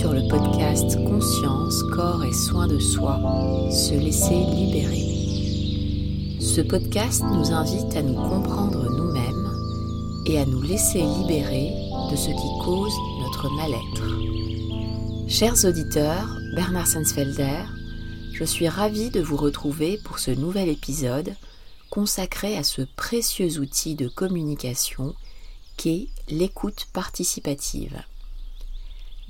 Sur le podcast Conscience, corps et soins de soi, se laisser libérer. Ce podcast nous invite à nous comprendre nous-mêmes et à nous laisser libérer de ce qui cause notre mal-être. Chers auditeurs, Bernard Sensfelder, je suis ravie de vous retrouver pour ce nouvel épisode consacré à ce précieux outil de communication qu'est l'écoute participative.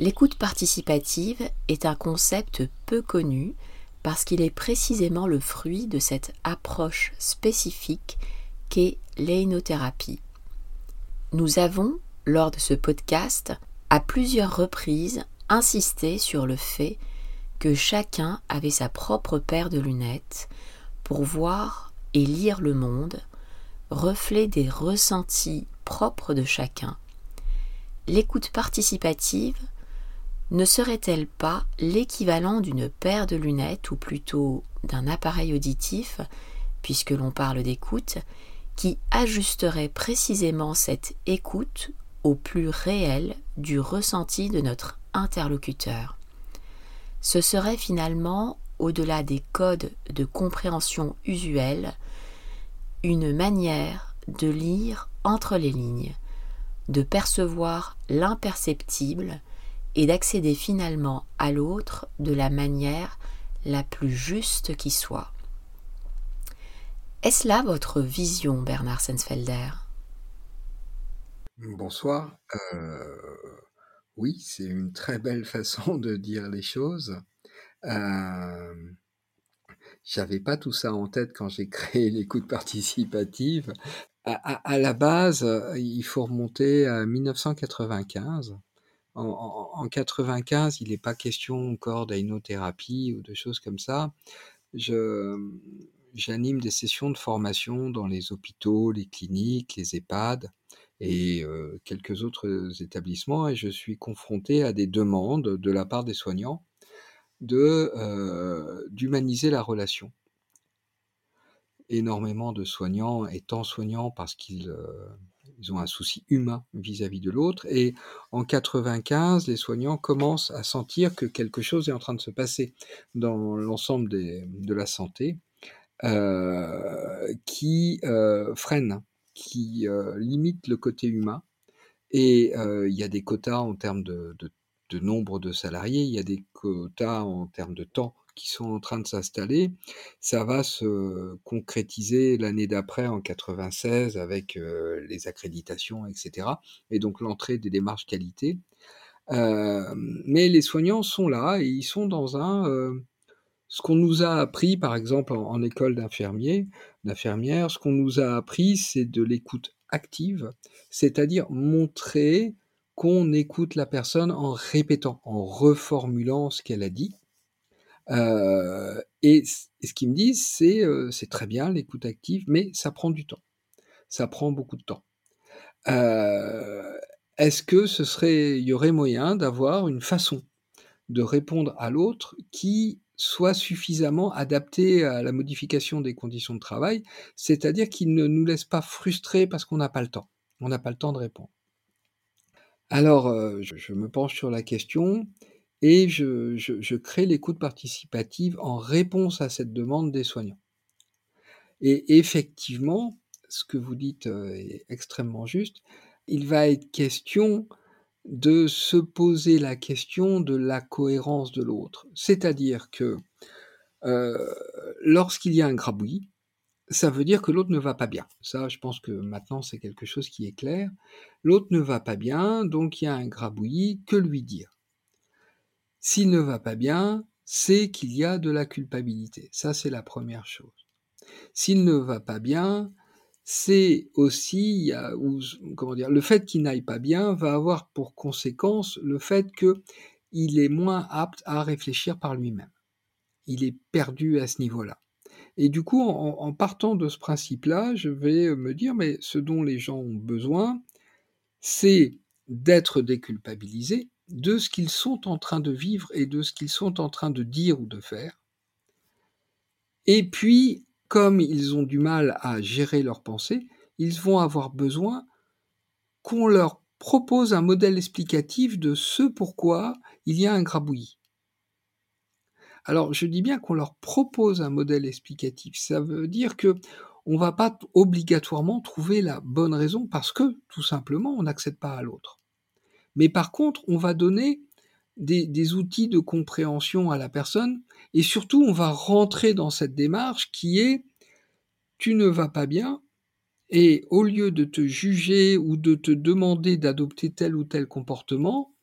L'écoute participative est un concept peu connu parce qu'il est précisément le fruit de cette approche spécifique qu'est l'énothérapie. Nous avons, lors de ce podcast, à plusieurs reprises insisté sur le fait que chacun avait sa propre paire de lunettes pour voir et lire le monde, reflet des ressentis propres de chacun. L'écoute participative ne serait-elle pas l'équivalent d'une paire de lunettes ou plutôt d'un appareil auditif, puisque l'on parle d'écoute, qui ajusterait précisément cette écoute au plus réel du ressenti de notre interlocuteur? Ce serait finalement, au-delà des codes de compréhension usuels, une manière de lire entre les lignes, de percevoir l'imperceptible et d'accéder finalement à l'autre de la manière la plus juste qui soit. Est-ce là votre vision, Bernard Sensfelder? Bonsoir. Euh, oui, c'est une très belle façon de dire les choses. Euh, J'avais pas tout ça en tête quand j'ai créé l'écoute participative. À, à, la base, il faut remonter à 1995 en, en, 95, il n'est pas question encore d'ainothérapie ou de choses comme ça. Je, j'anime des sessions de formation dans les hôpitaux, les cliniques, les EHPAD et euh, quelques autres établissements et je suis confronté à des demandes de la part des soignants de euh, d'humaniser la relation. Énormément de soignants étant soignants parce qu'ils euh, ils ont un souci humain vis-à-vis de l'autre. Et en 95, les soignants commencent à sentir que quelque chose est en train de se passer dans l'ensemble de la santé euh, qui euh, freine, qui euh, limite le côté humain. Et il y a des quotas en termes de nombre de salariés, il y a des quotas en termes de temps qui sont en train de s'installer. Ça va se concrétiser l'année d'après, en 96, avec euh, les accréditations, etc. Et donc l'entrée des démarches qualité. Euh, mais les soignants sont là et ils sont dans un... Euh, ce qu'on nous a appris, par exemple, en, en école d'infirmier, d'infirmière, ce qu'on nous a appris, c'est de l'écoute active, c'est-à-dire montrer qu'on écoute la personne en répétant, en reformulant ce qu'elle a dit, euh, et, ce qu'ils me disent, c'est euh, c'est très bien l'écoute active, mais ça prend du temps. Ça prend beaucoup de temps. Euh, Est-ce que ce serait, il y aurait moyen d'avoir une façon de répondre à l'autre qui soit suffisamment adaptée à la modification des conditions de travail, c'est-à-dire qu'il ne nous laisse pas frustrer parce qu'on n'a pas le temps. On n'a pas le temps de répondre. Alors, euh, je, me penche sur la question et je, je, je crée l'écoute participative en réponse à cette demande des soignants. Et effectivement, ce que vous dites euh, est extrêmement juste. Il va être question de se poser la question de la cohérence de l'autre. C'est-à-dire que euh, lorsqu'il y a un grabouillis, ça veut dire que l'autre ne va pas bien. Ça, je pense que maintenant, c'est quelque chose qui est clair. L'autre ne va pas bien, donc il y a un grabouillis, que lui dire? S'il ne va pas bien, c'est qu'il y a de la culpabilité. Ça, c'est la première chose. S'il ne va pas bien, c'est aussi, comment dire, le fait qu'il n'aille pas bien va avoir pour conséquence le fait qu'il est moins apte à réfléchir par lui-même. Il est perdu à ce niveau-là. Et du coup, en, en partant de ce principe-là, je vais me dire, mais ce dont les gens ont besoin, c'est d'être déculpabilisés, de ce qu'ils sont en train de vivre et de ce qu'ils sont en train de dire ou de faire. Et puis, comme ils ont du mal à gérer leurs pensées, ils vont avoir besoin qu'on leur propose un modèle explicatif de ce pourquoi il y a un grabouillis. Alors, je dis bien qu'on leur propose un modèle explicatif. Ça veut dire que on va pas obligatoirement trouver la bonne raison parce que, tout simplement, on n'accède pas à l'autre. Mais par contre, on va donner des, outils de compréhension à la personne et surtout, on va rentrer dans cette démarche qui est tu ne vas pas bien et au lieu de te juger ou de te demander d'adopter tel ou tel comportement,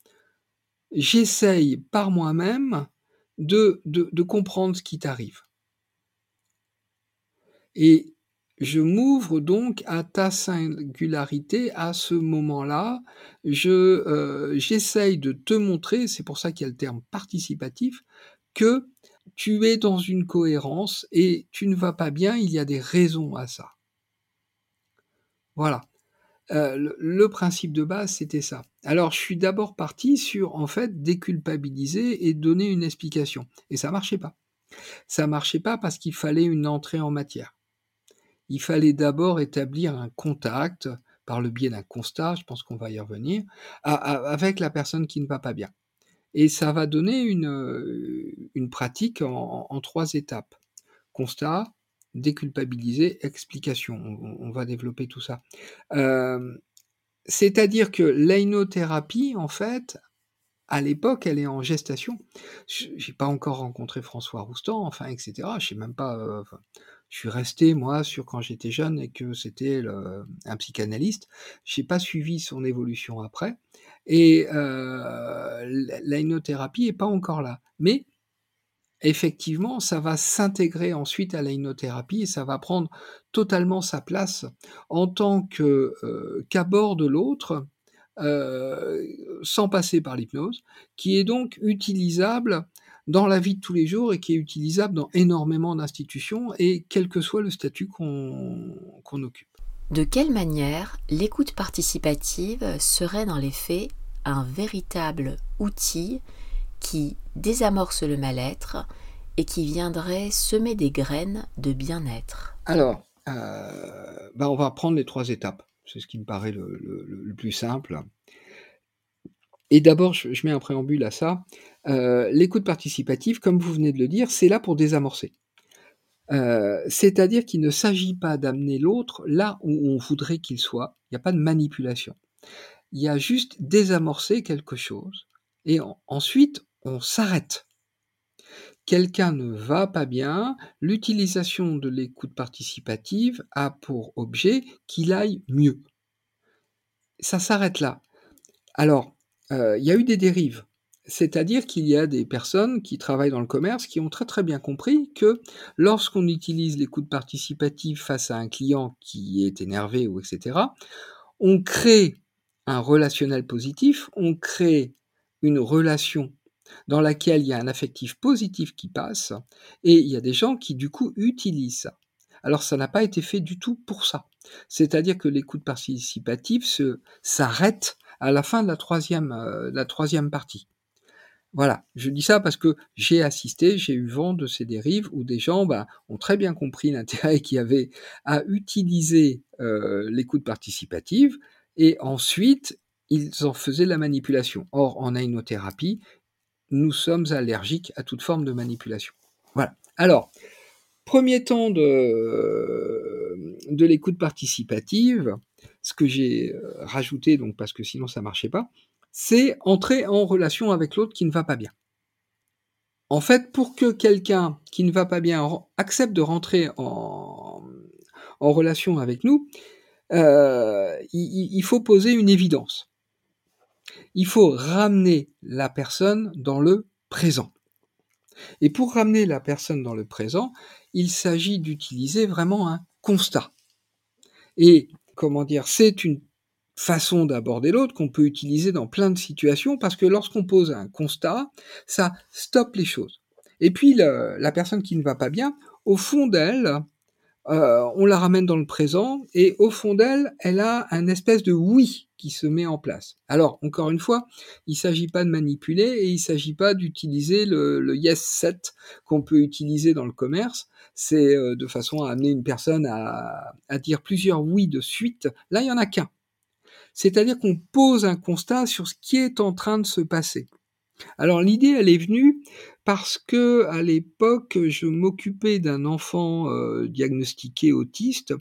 j'essaye par moi-même de comprendre ce qui t'arrive. Et je m'ouvre donc à ta singularité à ce moment-là. Je euh, j'essaye de te montrer, c'est pour ça qu'il y a le terme participatif, que tu es dans une cohérence et tu ne vas pas bien. Il y a des raisons à ça. Voilà. Euh, le, le, principe de base, c'était ça. Alors, je suis d'abord parti sur, en fait, déculpabiliser et donner une explication. Et ça marchait pas. Ça marchait pas parce qu'il fallait une entrée en matière il fallait d'abord établir un contact par le biais d'un constat, je pense qu'on va y revenir, avec la personne qui ne va pas bien. Et ça va donner une, une pratique en, trois étapes. Constat, déculpabiliser, explication. On, va développer tout ça. Euh, C'est-à-dire que l'ainothérapie, en fait, à l'époque, elle est en gestation. J'ai pas encore rencontré François Roustan, enfin, etc. Je sais même pas. Euh, je suis resté, moi, sur quand j'étais jeune et que c'était un psychanalyste. J'ai pas suivi son évolution après. Et euh, l'ainothérapie est pas encore là. Mais effectivement, ça va s'intégrer ensuite à l'ainothérapie et ça va prendre totalement sa place en tant que euh, qu'aborde l'autre euh, sans passer par l'hypnose, qui est donc utilisable dans la vie de tous les jours et qui est utilisable dans énormément d'institutions et quel que soit le statut qu'on qu occupe. De quelle manière l'écoute participative serait dans les faits un véritable outil qui désamorce le mal-être et qui viendrait semer des graines de bien-être? Alors, euh, ben on va prendre les trois étapes. C'est ce qui me paraît le, le, le plus simple. Et d'abord, je, je, mets un préambule à ça. Euh, L'écoute participative, comme vous venez de le dire, c'est là pour désamorcer. Euh, C'est-à-dire qu'il ne s'agit pas d'amener l'autre là où on voudrait qu'il soit. Il n'y a pas de manipulation. Il y a juste désamorcer quelque chose. Et en, ensuite, on s'arrête. Quelqu'un ne va pas bien, l'utilisation de l'écoute participative a pour objet qu'il aille mieux. Ça s'arrête là. Alors, il y a eu des dérives. C'est-à-dire qu'il y a des personnes qui travaillent dans le commerce qui ont très très bien compris que lorsqu'on utilise l'écoute participative face à un client qui est énervé ou etc., on crée un relationnel positif, on crée une relation dans laquelle il y a un affectif positif qui passe, et il y a des gens qui du coup utilisent ça. Alors ça n'a pas été fait du tout pour ça. C'est-à-dire que l'écoute participative s'arrête à la fin de la troisième, euh, partie. Voilà, je dis ça parce que j'ai assisté, j'ai eu vent de ces dérives où des gens bah, ont très bien compris l'intérêt qu'il y avait à utiliser euh, l'écoute participative et ensuite ils en faisaient la manipulation. Or, en ainothérapie, nous sommes allergiques à toute forme de manipulation. Voilà. Alors, premier temps de l'écoute participative, ce que j'ai euh, rajouté, donc parce que sinon ça marchait pas, c'est entrer en relation avec l'autre qui ne va pas bien. En fait, pour que quelqu'un qui ne va pas bien accepte de rentrer en, relation avec nous, euh, il, il, faut poser une évidence. Il faut ramener la personne dans le présent. Et pour ramener la personne dans le présent, il s'agit d'utiliser vraiment un constat. Et comment dire, c'est une façon d'aborder l'autre qu'on peut utiliser dans plein de situations parce que lorsqu'on pose un constat, ça stoppe les choses. Et puis la personne qui ne va pas bien, au fond d'elle, euh, on la ramène dans le présent et au fond d'elle, elle a un espèce de oui qui se met en place. Alors, encore une fois, il ne s'agit pas de manipuler et il ne s'agit pas d'utiliser le, yes set qu'on peut utiliser dans le commerce. C'est euh, de façon à amener une personne à, à dire plusieurs oui de suite. Là, il n'y en a qu'un. C'est-à-dire qu'on pose un constat sur ce qui est en train de se passer. Alors l'idée, elle est venue parce que à l'époque, je m'occupais d'un enfant euh, diagnostiqué autiste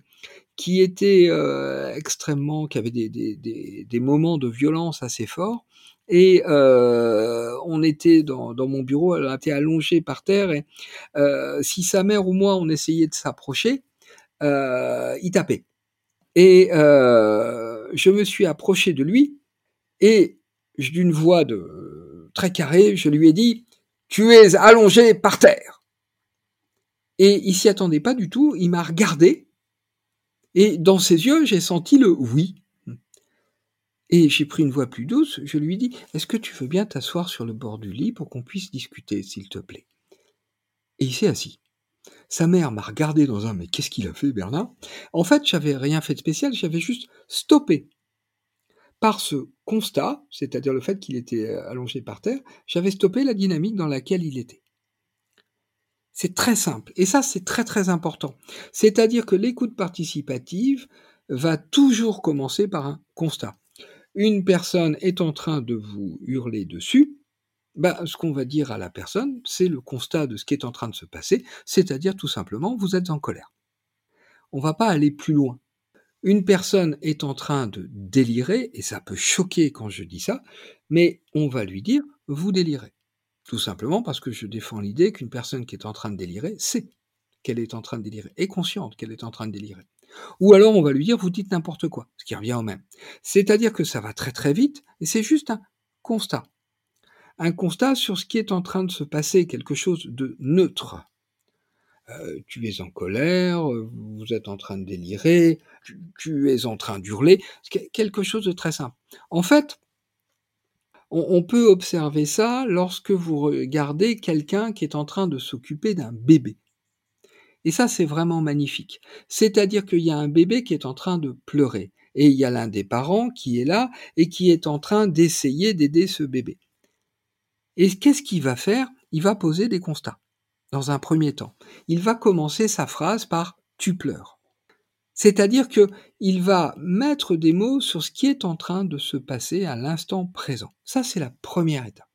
qui était euh, extrêmement, qui avait des, des, moments de violence assez forts. Et euh, on était dans, dans, mon bureau, elle était allongée par terre, et si sa mère ou moi on essayait de s'approcher, il tapait. Et je me suis approché de lui, et d'une voix de très carrée, je lui ai dit Tu es allongé par terre. Et il s'y attendait pas du tout, il m'a regardé, et dans ses yeux, j'ai senti le oui. Et j'ai pris une voix plus douce, je lui ai dit Est-ce que tu veux bien t'asseoir sur le bord du lit pour qu'on puisse discuter, s'il te plaît? Et il s'est assis. Sa mère m'a regardé dans un Mais qu'est-ce qu'il a fait, Bernard? En fait, j'avais rien fait de spécial, j'avais juste stoppé. Par ce constat, c'est-à-dire le fait qu'il était allongé par terre, j'avais stoppé la dynamique dans laquelle il était. C'est très simple. Et ça, c'est très très important. C'est-à-dire que l'écoute participative va toujours commencer par un constat. Une personne est en train de vous hurler dessus, bah, ce qu'on va dire à la personne, c'est le constat de ce qui est en train de se passer, c'est-à-dire tout simplement, vous êtes en colère. On va pas aller plus loin. Une personne est en train de délirer, et ça peut choquer quand je dis ça, mais on va lui dire, vous délirez. Tout simplement parce que je défends l'idée qu'une personne qui est en train de délirer sait qu'elle est en train de délirer, est consciente qu'elle est en train de délirer. Ou alors on va lui dire vous dites n'importe quoi, ce qui revient au même. C'est-à-dire que ça va très très vite et c'est juste un constat. Un constat sur ce qui est en train de se passer, quelque chose de neutre. Euh, tu es en colère, vous êtes en train de délirer, tu, tu es en train d'hurler, quelque chose de très simple. En fait, on, peut observer ça lorsque vous regardez quelqu'un qui est en train de s'occuper d'un bébé. Et ça, c'est vraiment magnifique. C'est-à-dire qu'il y a un bébé qui est en train de pleurer. Et il y a l'un des parents qui est là et qui est en train d'essayer d'aider ce bébé. Et qu'est-ce qu'il va faire? Il va poser des constats. Dans un premier temps, il va commencer sa phrase par tu pleures. C'est-à-dire que il va mettre des mots sur ce qui est en train de se passer à l'instant présent. Ça, c'est la première étape.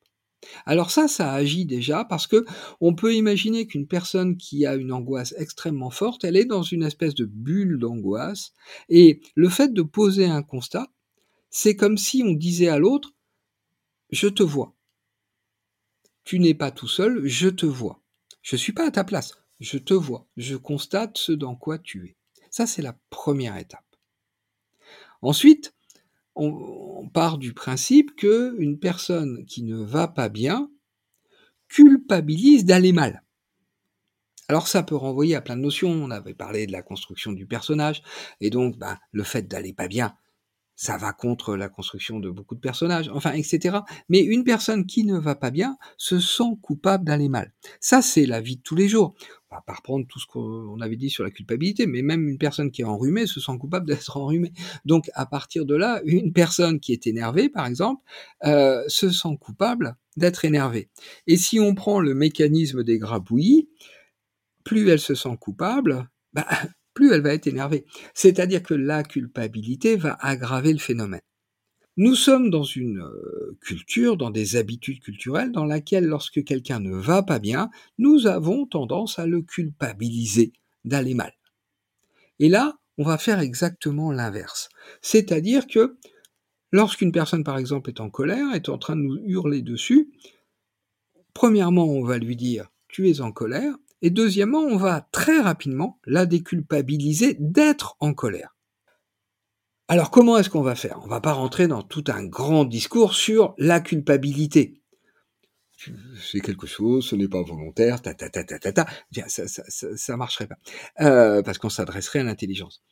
Alors ça, ça agit déjà parce que on peut imaginer qu'une personne qui a une angoisse extrêmement forte, elle est dans une espèce de bulle d'angoisse et le fait de poser un constat, c'est comme si on disait à l'autre je te vois. Tu n'es pas tout seul, je te vois. Je suis pas à ta place, je te vois. Je constate ce dans quoi tu es. Ça, c'est la première étape. Ensuite, on, part du principe qu'une personne qui ne va pas bien culpabilise d'aller mal. Alors ça peut renvoyer à plein de notions. On avait parlé de la construction du personnage, et donc ben, le fait d'aller pas bien, ça va contre la construction de beaucoup de personnages, enfin, etc. Mais une personne qui ne va pas bien se sent coupable d'aller mal. Ça, c'est la vie de tous les jours. On va pas reprendre tout ce qu'on avait dit sur la culpabilité, mais même une personne qui est enrhumée se sent coupable d'être enrhumée. Donc, à partir de là, une personne qui est énervée, par exemple, euh, se sent coupable d'être énervée. Et si on prend le mécanisme des grabouillis, plus elle se sent coupable, bah, plus elle va être énervée. C'est-à-dire que la culpabilité va aggraver le phénomène. Nous sommes dans une euh, culture, dans des habitudes culturelles dans laquelle lorsque quelqu'un ne va pas bien, nous avons tendance à le culpabiliser d'aller mal. Et là, on va faire exactement l'inverse. C'est-à-dire que lorsqu'une personne, par exemple, est en colère, est en train de nous hurler dessus, premièrement, on va lui dire tu es en colère, et deuxièmement, on va très rapidement la déculpabiliser d'être en colère. Alors comment est-ce qu'on va faire? On va pas rentrer dans tout un grand discours sur la culpabilité. C'est quelque chose, ce n'est pas volontaire, ta ta ta ta ta ta. Bien, ça, ça, ça, marcherait pas, euh, parce qu'on s'adresserait à l'intelligence.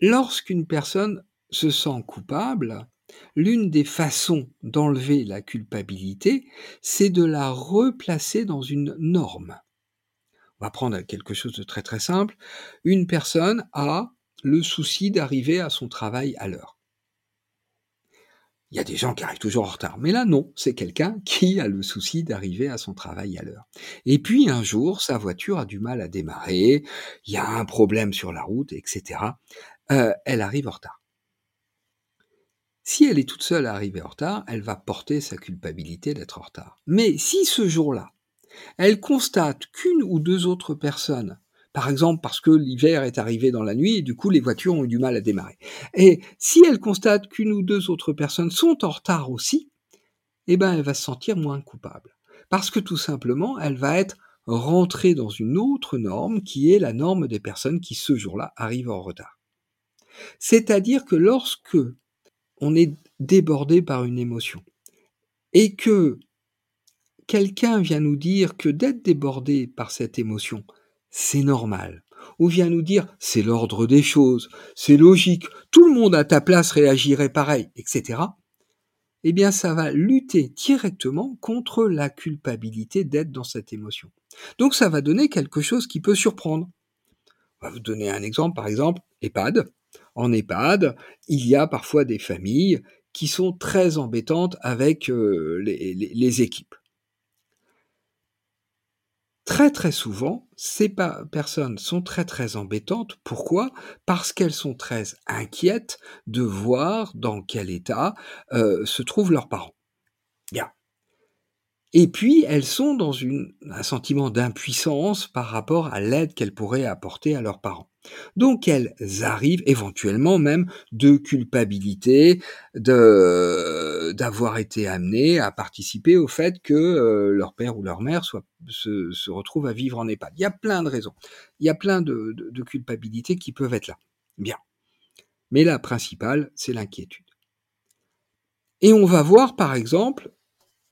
Lorsqu'une personne se sent coupable, L'une des façons d'enlever la culpabilité, c'est de la replacer dans une norme. On va prendre quelque chose de très très simple. Une personne a le souci d'arriver à son travail à l'heure. Il y a des gens qui arrivent toujours en retard, mais là non, c'est quelqu'un qui a le souci d'arriver à son travail à l'heure. Et puis un jour, sa voiture a du mal à démarrer, il y a un problème sur la route, etc. Euh, elle arrive en retard. Si elle est toute seule à arriver en retard, elle va porter sa culpabilité d'être en retard. Mais si ce jour-là, elle constate qu'une ou deux autres personnes, par exemple parce que l'hiver est arrivé dans la nuit et du coup les voitures ont eu du mal à démarrer, et si elle constate qu'une ou deux autres personnes sont en retard aussi, eh ben elle va se sentir moins coupable. Parce que tout simplement, elle va être rentrée dans une autre norme qui est la norme des personnes qui ce jour-là arrivent en retard. C'est-à-dire que lorsque on est débordé par une émotion et que quelqu'un vient nous dire que d'être débordé par cette émotion, c'est normal, ou vient nous dire c'est l'ordre des choses, c'est logique, tout le monde à ta place réagirait pareil, etc., eh bien ça va lutter directement contre la culpabilité d'être dans cette émotion. Donc ça va donner quelque chose qui peut surprendre. On va vous donner un exemple, par exemple, EHPAD. En EHPAD, il y a parfois des familles qui sont très embêtantes avec euh, les équipes. Très très souvent, ces personnes sont très très embêtantes. Pourquoi? Parce qu'elles sont très inquiètes de voir dans quel état euh, se trouvent leurs parents. Et puis, elles sont dans un sentiment d'impuissance par rapport à l'aide qu'elles pourraient apporter à leurs parents. Donc elles arrivent éventuellement même de culpabilité, d'avoir été amenées à participer au fait que euh, leur père ou leur mère se retrouve à vivre en EHPAD. Il y a plein de raisons. Il y a plein de, de, de culpabilités qui peuvent être là. Bien. Mais la principale, c'est l'inquiétude. Et on va voir, par exemple,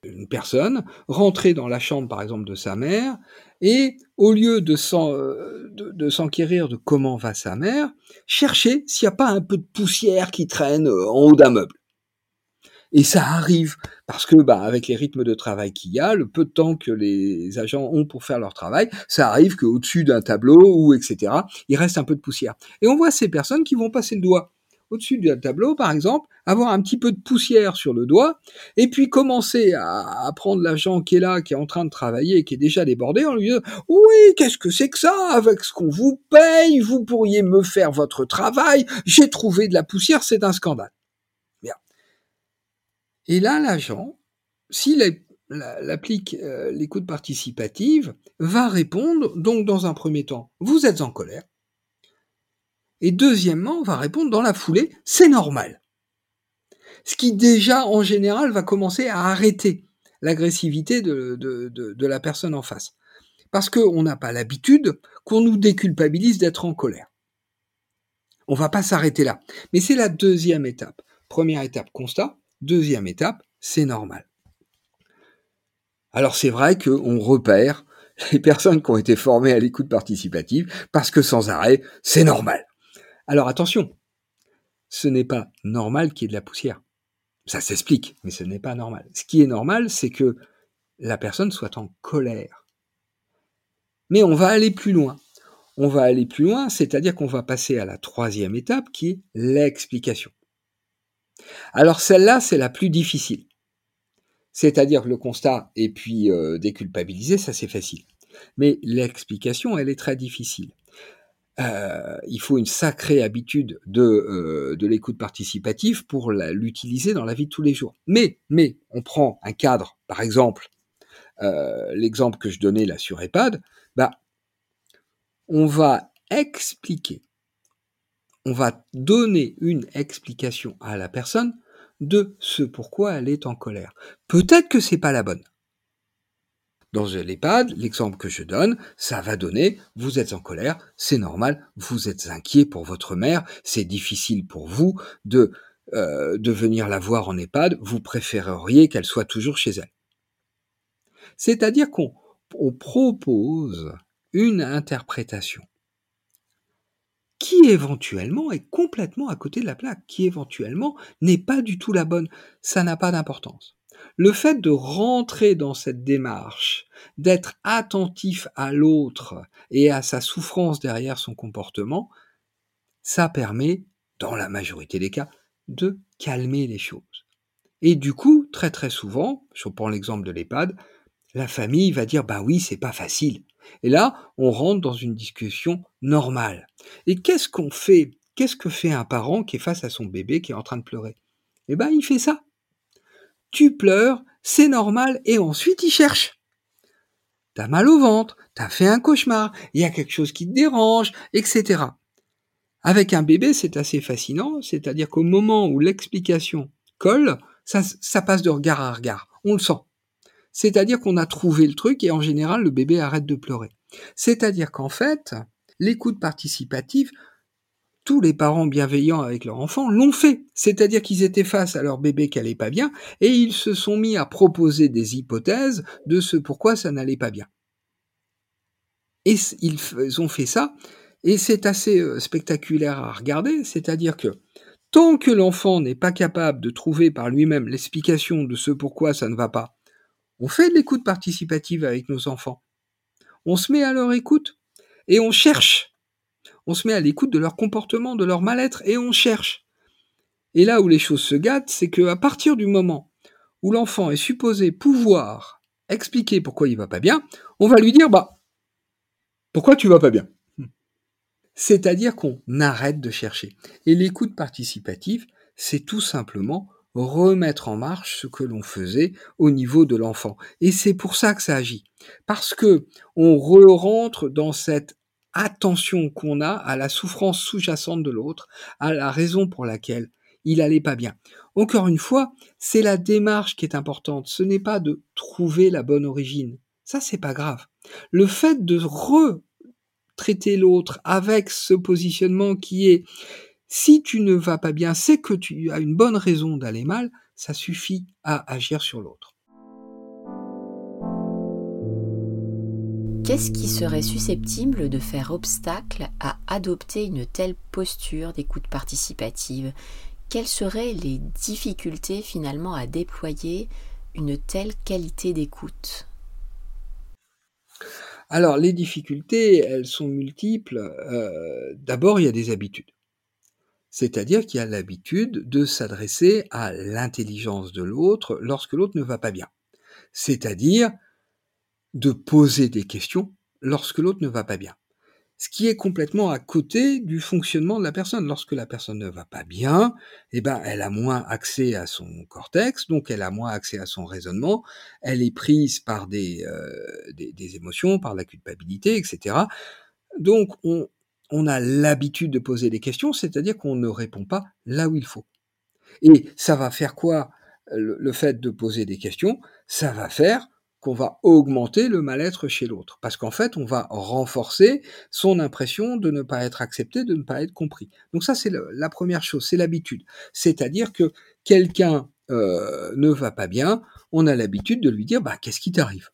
une personne rentrer dans la chambre, par exemple, de sa mère, et au lieu euh, de, s'enquérir de comment va sa mère, chercher s'il n'y a pas un peu de poussière qui traîne euh, en haut d'un meuble. Et ça arrive parce que, bah, avec les rythmes de travail qu'il y a, le peu de temps que les agents ont pour faire leur travail, ça arrive qu'au-dessus d'un tableau ou etc., il reste un peu de poussière. Et on voit ces personnes qui vont passer le doigt au-dessus du tableau, par exemple, avoir un petit peu de poussière sur le doigt, et puis commencer à, prendre l'agent qui est là, qui est en train de travailler, qui est déjà débordé, en lui disant oui, qu'est-ce que c'est que ça? Avec ce qu'on vous paye, vous pourriez me faire votre travail. J'ai trouvé de la poussière, c'est un scandale. Bien. Et là, l'agent, s'il applique euh, l'écoute participative, va répondre donc dans un premier temps, vous êtes en colère. Et deuxièmement, on va répondre dans la foulée, c'est normal. Ce qui déjà, en général, va commencer à arrêter l'agressivité de, la personne en face. Parce qu'on n'a pas l'habitude qu'on nous déculpabilise d'être en colère. On va pas s'arrêter là. Mais c'est la deuxième étape. Première étape, constat. Deuxième étape, c'est normal. Alors c'est vrai qu'on repère les personnes qui ont été formées à l'écoute participative parce que sans arrêt, c'est normal. Alors attention, ce n'est pas normal qu'il y ait de la poussière. Ça s'explique, mais ce n'est pas normal. Ce qui est normal, c'est que la personne soit en colère. Mais on va aller plus loin. On va aller plus loin, c'est-à-dire qu'on va passer à la troisième étape qui est l'explication. Alors celle-là, c'est la plus difficile. C'est-à-dire le constat et puis euh, déculpabiliser, ça c'est facile. Mais l'explication, elle est très difficile. Euh, il faut une sacrée habitude de, euh, l'écoute participative pour l'utiliser dans la vie de tous les jours. Mais, mais, on prend un cadre, par exemple, euh, l'exemple que je donnais là sur EHPAD, bah, on va expliquer, on va donner une explication à la personne de ce pourquoi elle est en colère. Peut-être que c'est pas la bonne. Dans l'EHPAD, l'exemple que je donne, ça va donner, vous êtes en colère, c'est normal, vous êtes inquiet pour votre mère, c'est difficile pour vous de, euh, de venir la voir en EHPAD, vous préféreriez qu'elle soit toujours chez elle. C'est-à-dire qu'on propose une interprétation qui éventuellement est complètement à côté de la plaque, qui éventuellement n'est pas du tout la bonne. Ça n'a pas d'importance. Le fait de rentrer dans cette démarche, d'être attentif à l'autre et à sa souffrance derrière son comportement, ça permet, dans la majorité des cas, de calmer les choses. Et du coup, très très souvent, je prends l'exemple de l'EHPAD, la famille va dire bah oui, c'est pas facile. Et là, on rentre dans une discussion normale. Et qu'est-ce qu'on fait? Qu'est-ce que fait un parent qui est face à son bébé qui est en train de pleurer? Eh ben, il fait ça. Tu pleures, c'est normal, et ensuite il cherche. T'as mal au ventre, t'as fait un cauchemar, il y a quelque chose qui te dérange, etc. Avec un bébé, c'est assez fascinant, c'est-à-dire qu'au moment où l'explication colle, ça, ça passe de regard à regard. On le sent. C'est-à-dire qu'on a trouvé le truc et en général, le bébé arrête de pleurer. C'est-à-dire qu'en fait, l'écoute participative, tous les parents bienveillants avec leur enfant l'ont fait. C'est-à-dire qu'ils étaient face à leur bébé qui allait pas bien et ils se sont mis à proposer des hypothèses de ce pourquoi ça n'allait pas bien. Et ils ont fait ça et c'est assez euh, spectaculaire à regarder, c'est-à-dire que tant que l'enfant n'est pas capable de trouver par lui-même l'explication de ce pourquoi ça ne va pas, on fait de l'écoute participative avec nos enfants. On se met à leur écoute et on cherche. On se met à l'écoute de leur comportement, de leur mal-être et on cherche. Et là où les choses se gâtent, c'est qu'à partir du moment où l'enfant est supposé pouvoir expliquer pourquoi il va pas bien, on va lui dire bah pourquoi tu vas pas bien? C'est-à-dire qu'on arrête de chercher. Et l'écoute participative, c'est tout simplement remettre en marche ce que l'on faisait au niveau de l'enfant. Et c'est pour ça que ça agit. Parce que on re-rentre dans cette attention qu'on a à la souffrance sous-jacente de l'autre, à la raison pour laquelle il allait pas bien. Encore une fois, c'est la démarche qui est importante. Ce n'est pas de trouver la bonne origine. Ça, c'est pas grave. Le fait de retraiter l'autre avec ce positionnement qui est si tu ne vas pas bien, c'est que tu as une bonne raison d'aller mal, ça suffit à agir sur l'autre. Qu'est-ce qui serait susceptible de faire obstacle à adopter une telle posture d'écoute participative? Quelles seraient les difficultés finalement à déployer une telle qualité d'écoute? Alors les difficultés, elles sont multiples. Euh, d'abord, il y a des habitudes. C'est-à-dire qu'il y a l'habitude de s'adresser à l'intelligence de l'autre lorsque l'autre ne va pas bien. C'est-à-dire de poser des questions lorsque l'autre ne va pas bien. Ce qui est complètement à côté du fonctionnement de la personne. Lorsque la personne ne va pas bien, eh ben, elle a moins accès à son cortex, donc elle a moins accès à son raisonnement, elle est prise par des, euh, des, émotions, par la culpabilité, etc. Donc, on, on a l'habitude de poser des questions, c'est-à-dire qu'on ne répond pas là où il faut. Et ça va faire quoi le, fait de poser des questions? Ça va faire qu'on va augmenter le mal-être chez l'autre. Parce qu'en fait, on va renforcer son impression de ne pas être accepté, de ne pas être compris. Donc ça, c'est la première chose, c'est l'habitude. C'est-à-dire que quelqu'un euh, ne va pas bien, on a l'habitude de lui dire, bah, qu'est-ce qui t'arrive?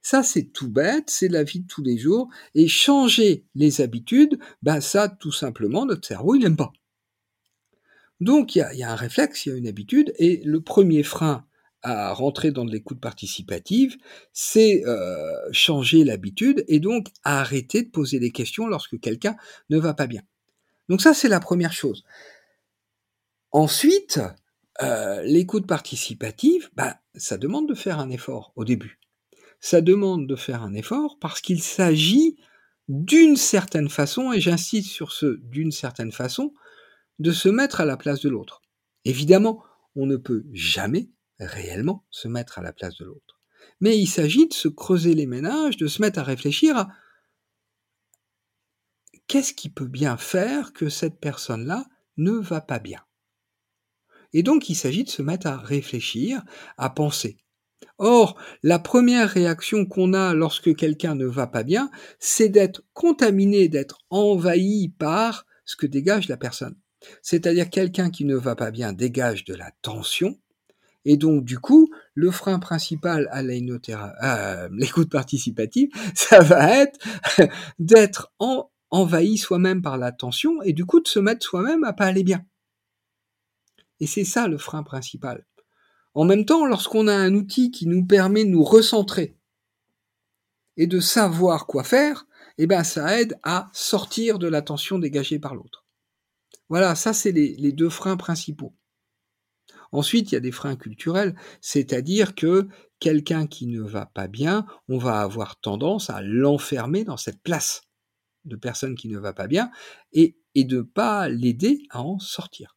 Ça, c'est tout bête, c'est la vie de tous les jours. Et changer les habitudes, ben ça, tout simplement, notre cerveau, il n'aime pas. Donc, il y a, y a, un réflexe, il y a une habitude, et le premier frein à rentrer dans l'écoute participative, c'est euh, changer l'habitude et donc arrêter de poser des questions lorsque quelqu'un ne va pas bien. Donc ça, c'est la première chose. Ensuite, euh, l'écoute participative, bah, ça demande de faire un effort au début ça demande de faire un effort parce qu'il s'agit d'une certaine façon, et j'insiste sur ce d'une certaine façon, de se mettre à la place de l'autre. Évidemment, on ne peut jamais réellement se mettre à la place de l'autre. Mais il s'agit de se creuser les ménages, de se mettre à réfléchir à qu'est-ce qui peut bien faire que cette personne-là ne va pas bien. Et donc il s'agit de se mettre à réfléchir, à penser. Or, la première réaction qu'on a lorsque quelqu'un ne va pas bien, c'est d'être contaminé, d'être envahi par ce que dégage la personne. C'est-à-dire quelqu'un qui ne va pas bien dégage de la tension, et donc du coup, le frein principal à l'écoute participative, ça va être d'être envahi soi-même par la tension, et du coup de se mettre soi-même à pas aller bien. Et c'est ça le frein principal. En même temps, lorsqu'on a un outil qui nous permet de nous recentrer et de savoir quoi faire, eh ben, ça aide à sortir de la tension dégagée par l'autre. Voilà, ça c'est les, deux freins principaux. Ensuite, il y a des freins culturels, c'est-à-dire que quelqu'un qui ne va pas bien, on va avoir tendance à l'enfermer dans cette place de personne qui ne va pas bien et, de ne pas l'aider à en sortir.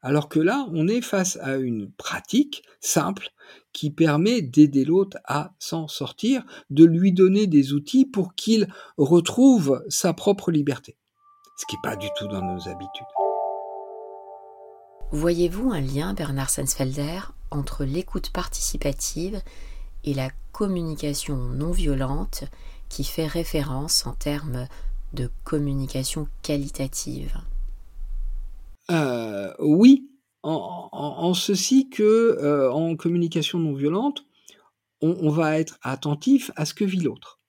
Alors que là, on est face à une pratique simple qui permet d'aider l'autre à s'en sortir, de lui donner des outils pour qu'il retrouve sa propre liberté. Ce qui n'est pas du tout dans nos habitudes. Voyez-vous un lien, Bernard Sensfelder, entre l'écoute participative et la communication non violente qui fait référence en termes de communication qualitative? Euh, Oui, en, ceci que euh, en communication non violente, on, va être attentif à ce que vit l'autre.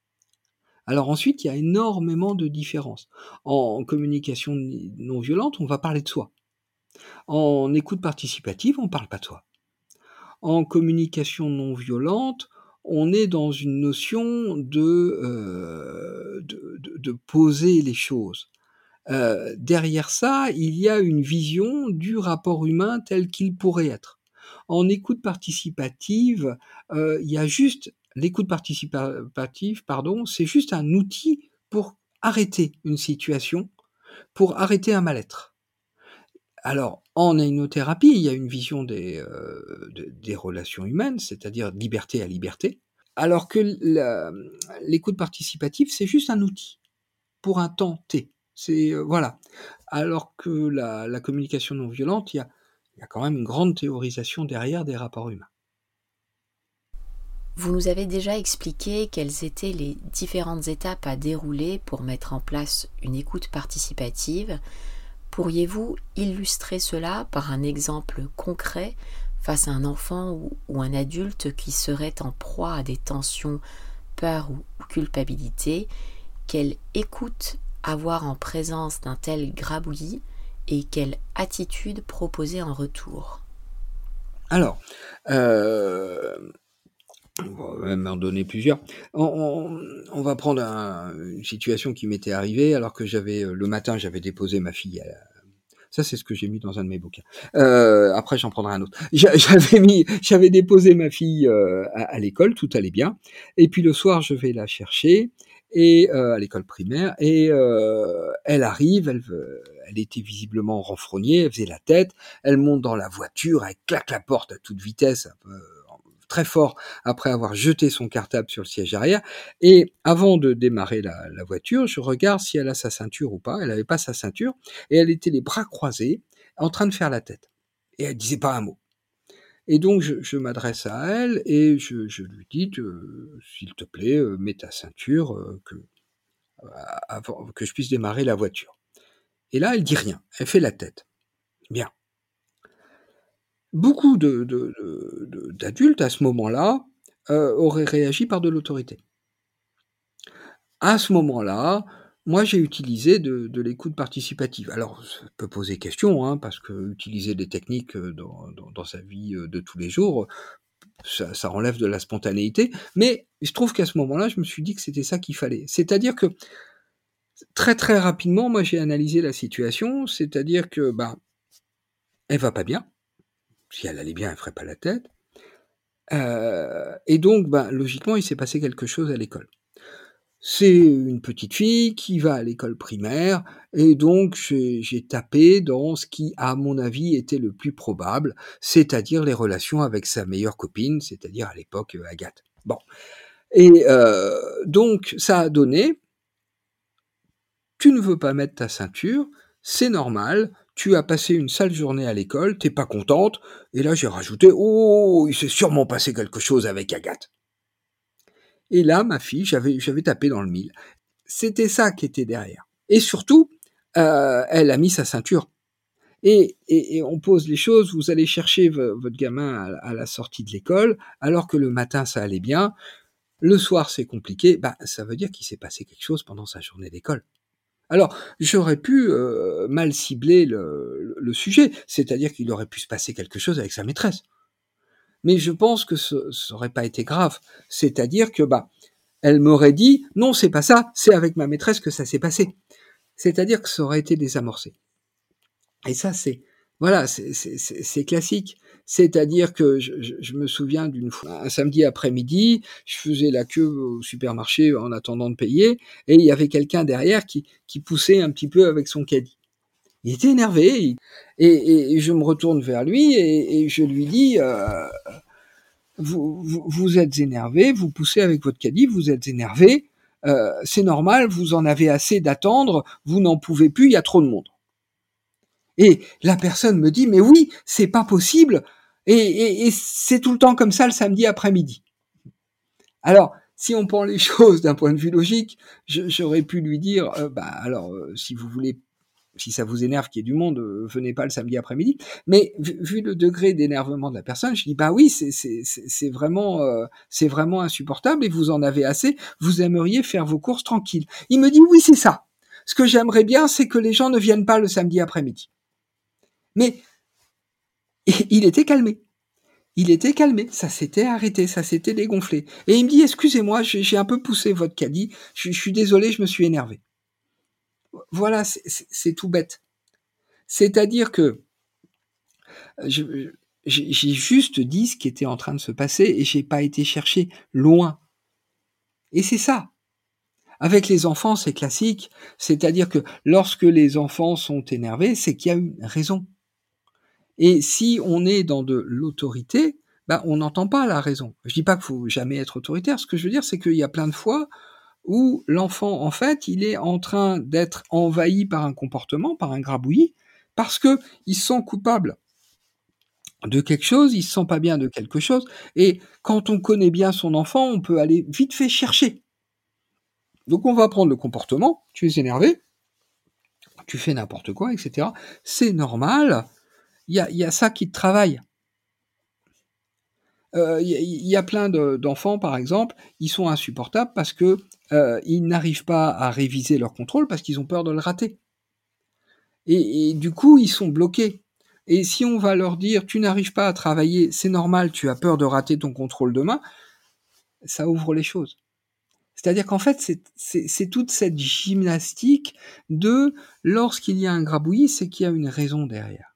Alors ensuite, il y a énormément de différences. En communication non violente, on va parler de soi. En écoute participative, on ne parle pas de. En communication non violente, on est dans une notion de, euh, poser les choses. Euh, derrière ça, il y a une vision du rapport humain tel qu'il pourrait être. En écoute participative, euh, il y a juste l'écoute participative, pardon, c'est juste un outil pour arrêter une situation, pour arrêter un mal-être. Alors, en hypnothérapie, il y a une vision des, euh, des relations humaines, c'est-à-dire liberté à liberté, alors que l'écoute participative, c'est juste un outil pour un temps T. C'est euh, voilà. Alors que la, communication non violente, il y a quand même une grande théorisation derrière des rapports humains. Vous nous avez déjà expliqué quelles étaient les différentes étapes à dérouler pour mettre en place une écoute participative. Pourriez-vous illustrer cela par un exemple concret face à un enfant ou, un adulte qui serait en proie à des tensions, peur ou culpabilité? Quelle écoute avoir en présence d'un tel grabouillis et quelle attitude proposer en retour? Alors, euh, on va même en donner plusieurs. On, va prendre une situation qui m'était arrivée alors que j'avais euh, le matin j'avais déposé ma fille. À, ça c'est ce que j'ai mis dans un de mes bouquins. Euh, après j'en prendrai un autre. J'avais mis, j'avais déposé ma fille euh, à, l'école, tout allait bien. Et puis le soir je vais la chercher et à l'école primaire et elle arrive, elle, elle était visiblement renfrognée, elle faisait la tête, elle monte dans la voiture, elle claque la porte à toute vitesse, un peu très fort après avoir jeté son cartable sur le siège arrière. Et avant de démarrer la, voiture, je regarde si elle a sa ceinture ou pas. Elle n'avait pas sa ceinture et elle était les bras croisés, en train de faire la tête. Et elle disait pas un mot. Et donc je, m'adresse à elle et je, lui dis, s'il te plaît, euh, mets ta ceinture euh, que, avant que je puisse démarrer la voiture. Et là, elle dit rien. Elle fait la tête. Bien beaucoup d'adultes à ce moment-là euh, auraient réagi par de l'autorité. À ce moment-là, moi j'ai utilisé de, l'écoute participative. Alors, ça peut poser question, hein, parce que utiliser des techniques euh, dans, sa vie euh, de tous les jours, ça, enlève de la spontanéité. Mais il se trouve qu'à ce moment-là, je me suis dit que c'était ça qu'il fallait. C'est-à-dire que très très rapidement, moi j'ai analysé la situation, c'est-à-dire que bah, elle va pas bien si elle allait bien, elle ferait pas la tête. Euh, et donc, ben, logiquement, il s'est passé quelque chose à l'école. C'est une petite fille qui va à l'école primaire, et donc j'ai tapé dans ce qui, à mon avis, était le plus probable, c'est-à-dire les relations avec sa meilleure copine, c'est-à-dire à, l'époque Agathe. Bon. Et euh, donc, ça a donné, tu ne veux pas mettre ta ceinture, c'est normal, tu as passé une sale journée à l'école, t'es pas contente, et là j'ai rajouté, oh, il s'est sûrement passé quelque chose avec Agathe. Et là, ma fille, j'avais, tapé dans le mille. C'était ça qui était derrière. Et surtout, euh, elle a mis sa ceinture. Et, et, on pose les choses, vous allez chercher votre gamin à, la sortie de l'école, alors que le matin ça allait bien, le soir c'est compliqué, bah, ça veut dire qu'il s'est passé quelque chose pendant sa journée d'école. Alors, j'aurais pu euh, mal cibler le, sujet, c'est-à-dire qu'il aurait pu se passer quelque chose avec sa maîtresse. Mais je pense que ce n'aurait pas été grave. C'est-à-dire que, bah, elle m'aurait dit, non, c'est pas ça, c'est avec ma maîtresse que ça s'est passé. C'est-à-dire que ça aurait été désamorcé. Et ça, c'est, voilà, c'est classique. C'est-à-dire que je, me souviens d'une fois, un samedi après-midi, je faisais la queue au supermarché en attendant de payer, et il y avait quelqu'un derrière qui, poussait un petit peu avec son caddie. Il était énervé. Et, je me retourne vers lui et, je lui dis, euh, vous, vous, êtes énervé, vous poussez avec votre caddie, vous êtes énervé, euh, c'est normal, vous en avez assez d'attendre, vous n'en pouvez plus, il y a trop de monde. Et la personne me dit, mais oui, c'est pas possible, et, c'est tout le temps comme ça le samedi après-midi. Alors, si on prend les choses d'un point de vue logique, j'aurais pu lui dire, euh, bah alors, euh, si vous voulez si ça vous énerve qu'il y ait du monde, euh, venez pas le samedi après-midi. Mais vu, le degré d'énervement de la personne, je dis bah oui, c'est vraiment c'est vraiment insupportable et vous en avez assez. Vous aimeriez faire vos courses tranquilles. Il me dit oui, c'est ça. Ce que j'aimerais bien, c'est que les gens ne viennent pas le samedi après-midi. Mais il était calmé. Il était calmé, ça s'était arrêté, ça s'était dégonflé. Et il me dit, excusez-moi, j'ai un peu poussé votre caddie, je suis désolé, je me suis énervé. Voilà, c'est tout bête. C'est-à-dire que j'ai juste dit ce qui était en train de se passer et j'ai pas été chercher loin. Et c'est ça. Avec les enfants, c'est classique. C'est-à-dire que lorsque les enfants sont énervés, c'est qu'il y a une raison. Et si on est dans de l'autorité, ben, on n'entend pas la raison. Je dis pas qu'il faut jamais être autoritaire. Ce que je veux dire, c'est qu'il y a plein de fois où l'enfant, en fait, il est en train d'être envahi par un comportement, par un grabouillis, parce que il se sent coupable de quelque chose, il se sent pas bien de quelque chose, et quand on connaît bien son enfant, on peut aller vite fait chercher. Donc on va prendre le comportement, tu es énervé, tu fais n'importe quoi, etc. C'est normal, il y a, ça qui te travaille. Il euh, y, a plein d'enfants, par exemple, ils sont insupportables parce que euh, ils n'arrivent pas à réviser leur contrôle parce qu'ils ont peur de le rater. Et, du coup, ils sont bloqués. Et si on va leur dire tu n'arrives pas à travailler, c'est normal, tu as peur de rater ton contrôle demain, ça ouvre les choses. C'est-à-dire qu'en fait, c'est toute cette gymnastique de lorsqu'il y a un grabouillis, c'est qu'il y a une raison derrière.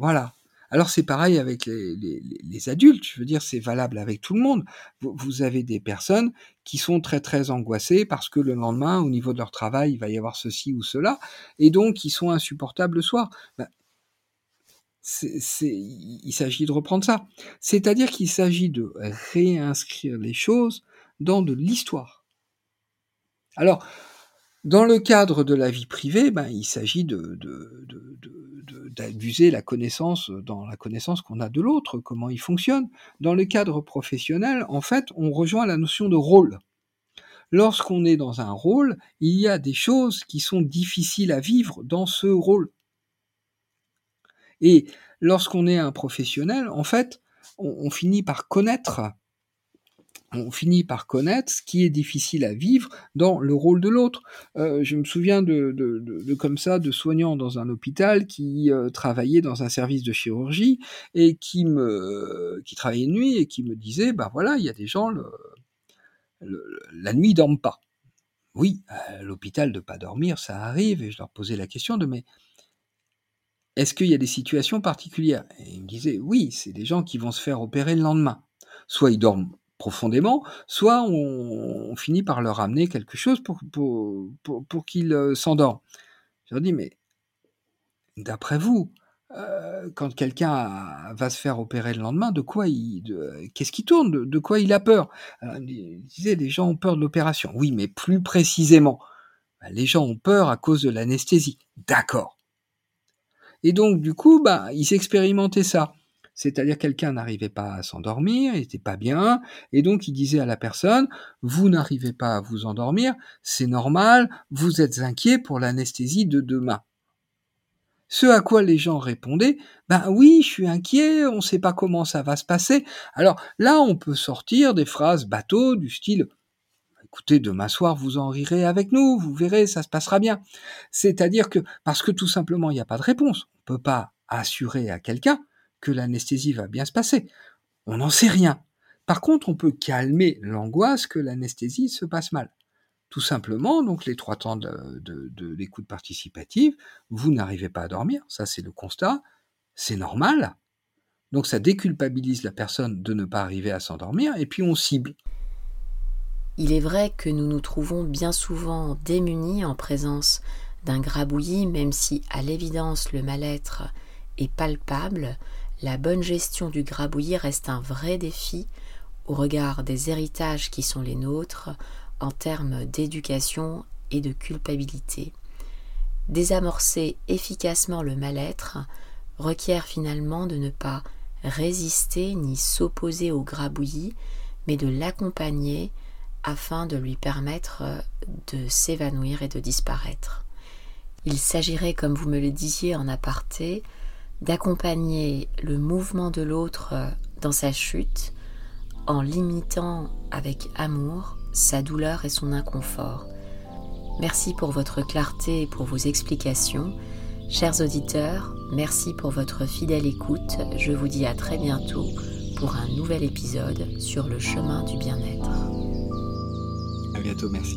Voilà. Alors c'est pareil avec les, adultes, je veux dire, c'est valable avec tout le monde. Vous, avez des personnes qui sont très très angoissées parce que le lendemain, au niveau de leur travail, il va y avoir ceci ou cela, et donc ils sont insupportables le soir. Ben, il s'agit de reprendre ça. C'est-à-dire qu'il s'agit de réinscrire les choses dans de l'histoire. Alors, dans le cadre de la vie privée, ben, il s'agit de, d'abuser la connaissance dans la connaissance qu'on a de l'autre, comment il fonctionne. Dans le cadre professionnel, en fait, on rejoint la notion de rôle. Lorsqu'on est dans un rôle, il y a des choses qui sont difficiles à vivre dans ce rôle. Et lorsqu'on est un professionnel, en fait, on finit par connaître on finit par connaître ce qui est difficile à vivre dans le rôle de l'autre. Euh, je me souviens de, de, comme ça de soignants dans un hôpital qui euh, travaillaient dans un service de chirurgie et qui me qui travaillaient nuit et qui me disaient bah voilà il y a des gens la nuit ils dorment pas. Oui, à l'hôpital de pas dormir ça arrive et je leur posais la question de mais est-ce qu'il y a des situations particulières? Et ils me disaient oui, c'est des gens qui vont se faire opérer le lendemain. Soit ils dorment profondément, soit on, finit par leur amener quelque chose pour, qu'ils euh, s'endorment. Je leur dis, mais d'après vous, euh, quand quelqu'un va se faire opérer le lendemain, de quoi il, qu'est-ce qui tourne, de, quoi il a peur? Il disait, les gens ont peur de l'opération. Oui, mais plus précisément, bah, les gens ont peur à cause de l'anesthésie. D'accord. Et donc, du coup, bah, ils expérimentaient ça. C'est-à-dire quelqu'un n'arrivait pas à s'endormir, il n'était pas bien, et donc il disait à la personne, vous n'arrivez pas à vous endormir, c'est normal, vous êtes inquiet pour l'anesthésie de demain. Ce à quoi les gens répondaient, ben oui, je suis inquiet, on ne sait pas comment ça va se passer. Alors là, on peut sortir des phrases bateaux du style, écoutez, demain soir, vous en rirez avec nous, vous verrez, ça se passera bien. C'est-à-dire que, parce que tout simplement, il n'y a pas de réponse. On ne peut pas assurer à quelqu'un que l'anesthésie va bien se passer. On n'en sait rien. Par contre, on peut calmer l'angoisse que l'anesthésie se passe mal. Tout simplement, donc les trois temps de, de l'écoute participative, vous n'arrivez pas à dormir, ça c'est le constat, c'est normal. Donc ça déculpabilise la personne de ne pas arriver à s'endormir, et puis on cible. Il est vrai que nous nous trouvons bien souvent démunis en présence d'un grabouillis, même si à l'évidence le mal-être est palpable, la bonne gestion du grabouillis reste un vrai défi au regard des héritages qui sont les nôtres en termes d'éducation et de culpabilité. Désamorcer efficacement le mal-être requiert finalement de ne pas résister ni s'opposer au grabouillis, mais de l'accompagner afin de lui permettre de s'évanouir et de disparaître. Il s'agirait, comme vous me le disiez en aparté, d'accompagner le mouvement de l'autre dans sa chute en limitant avec amour sa douleur et son inconfort. Merci pour votre clarté et pour vos explications. Chers auditeurs, merci pour votre fidèle écoute. Je vous dis à très bientôt pour un nouvel épisode sur le chemin du bien-être. À bientôt, merci.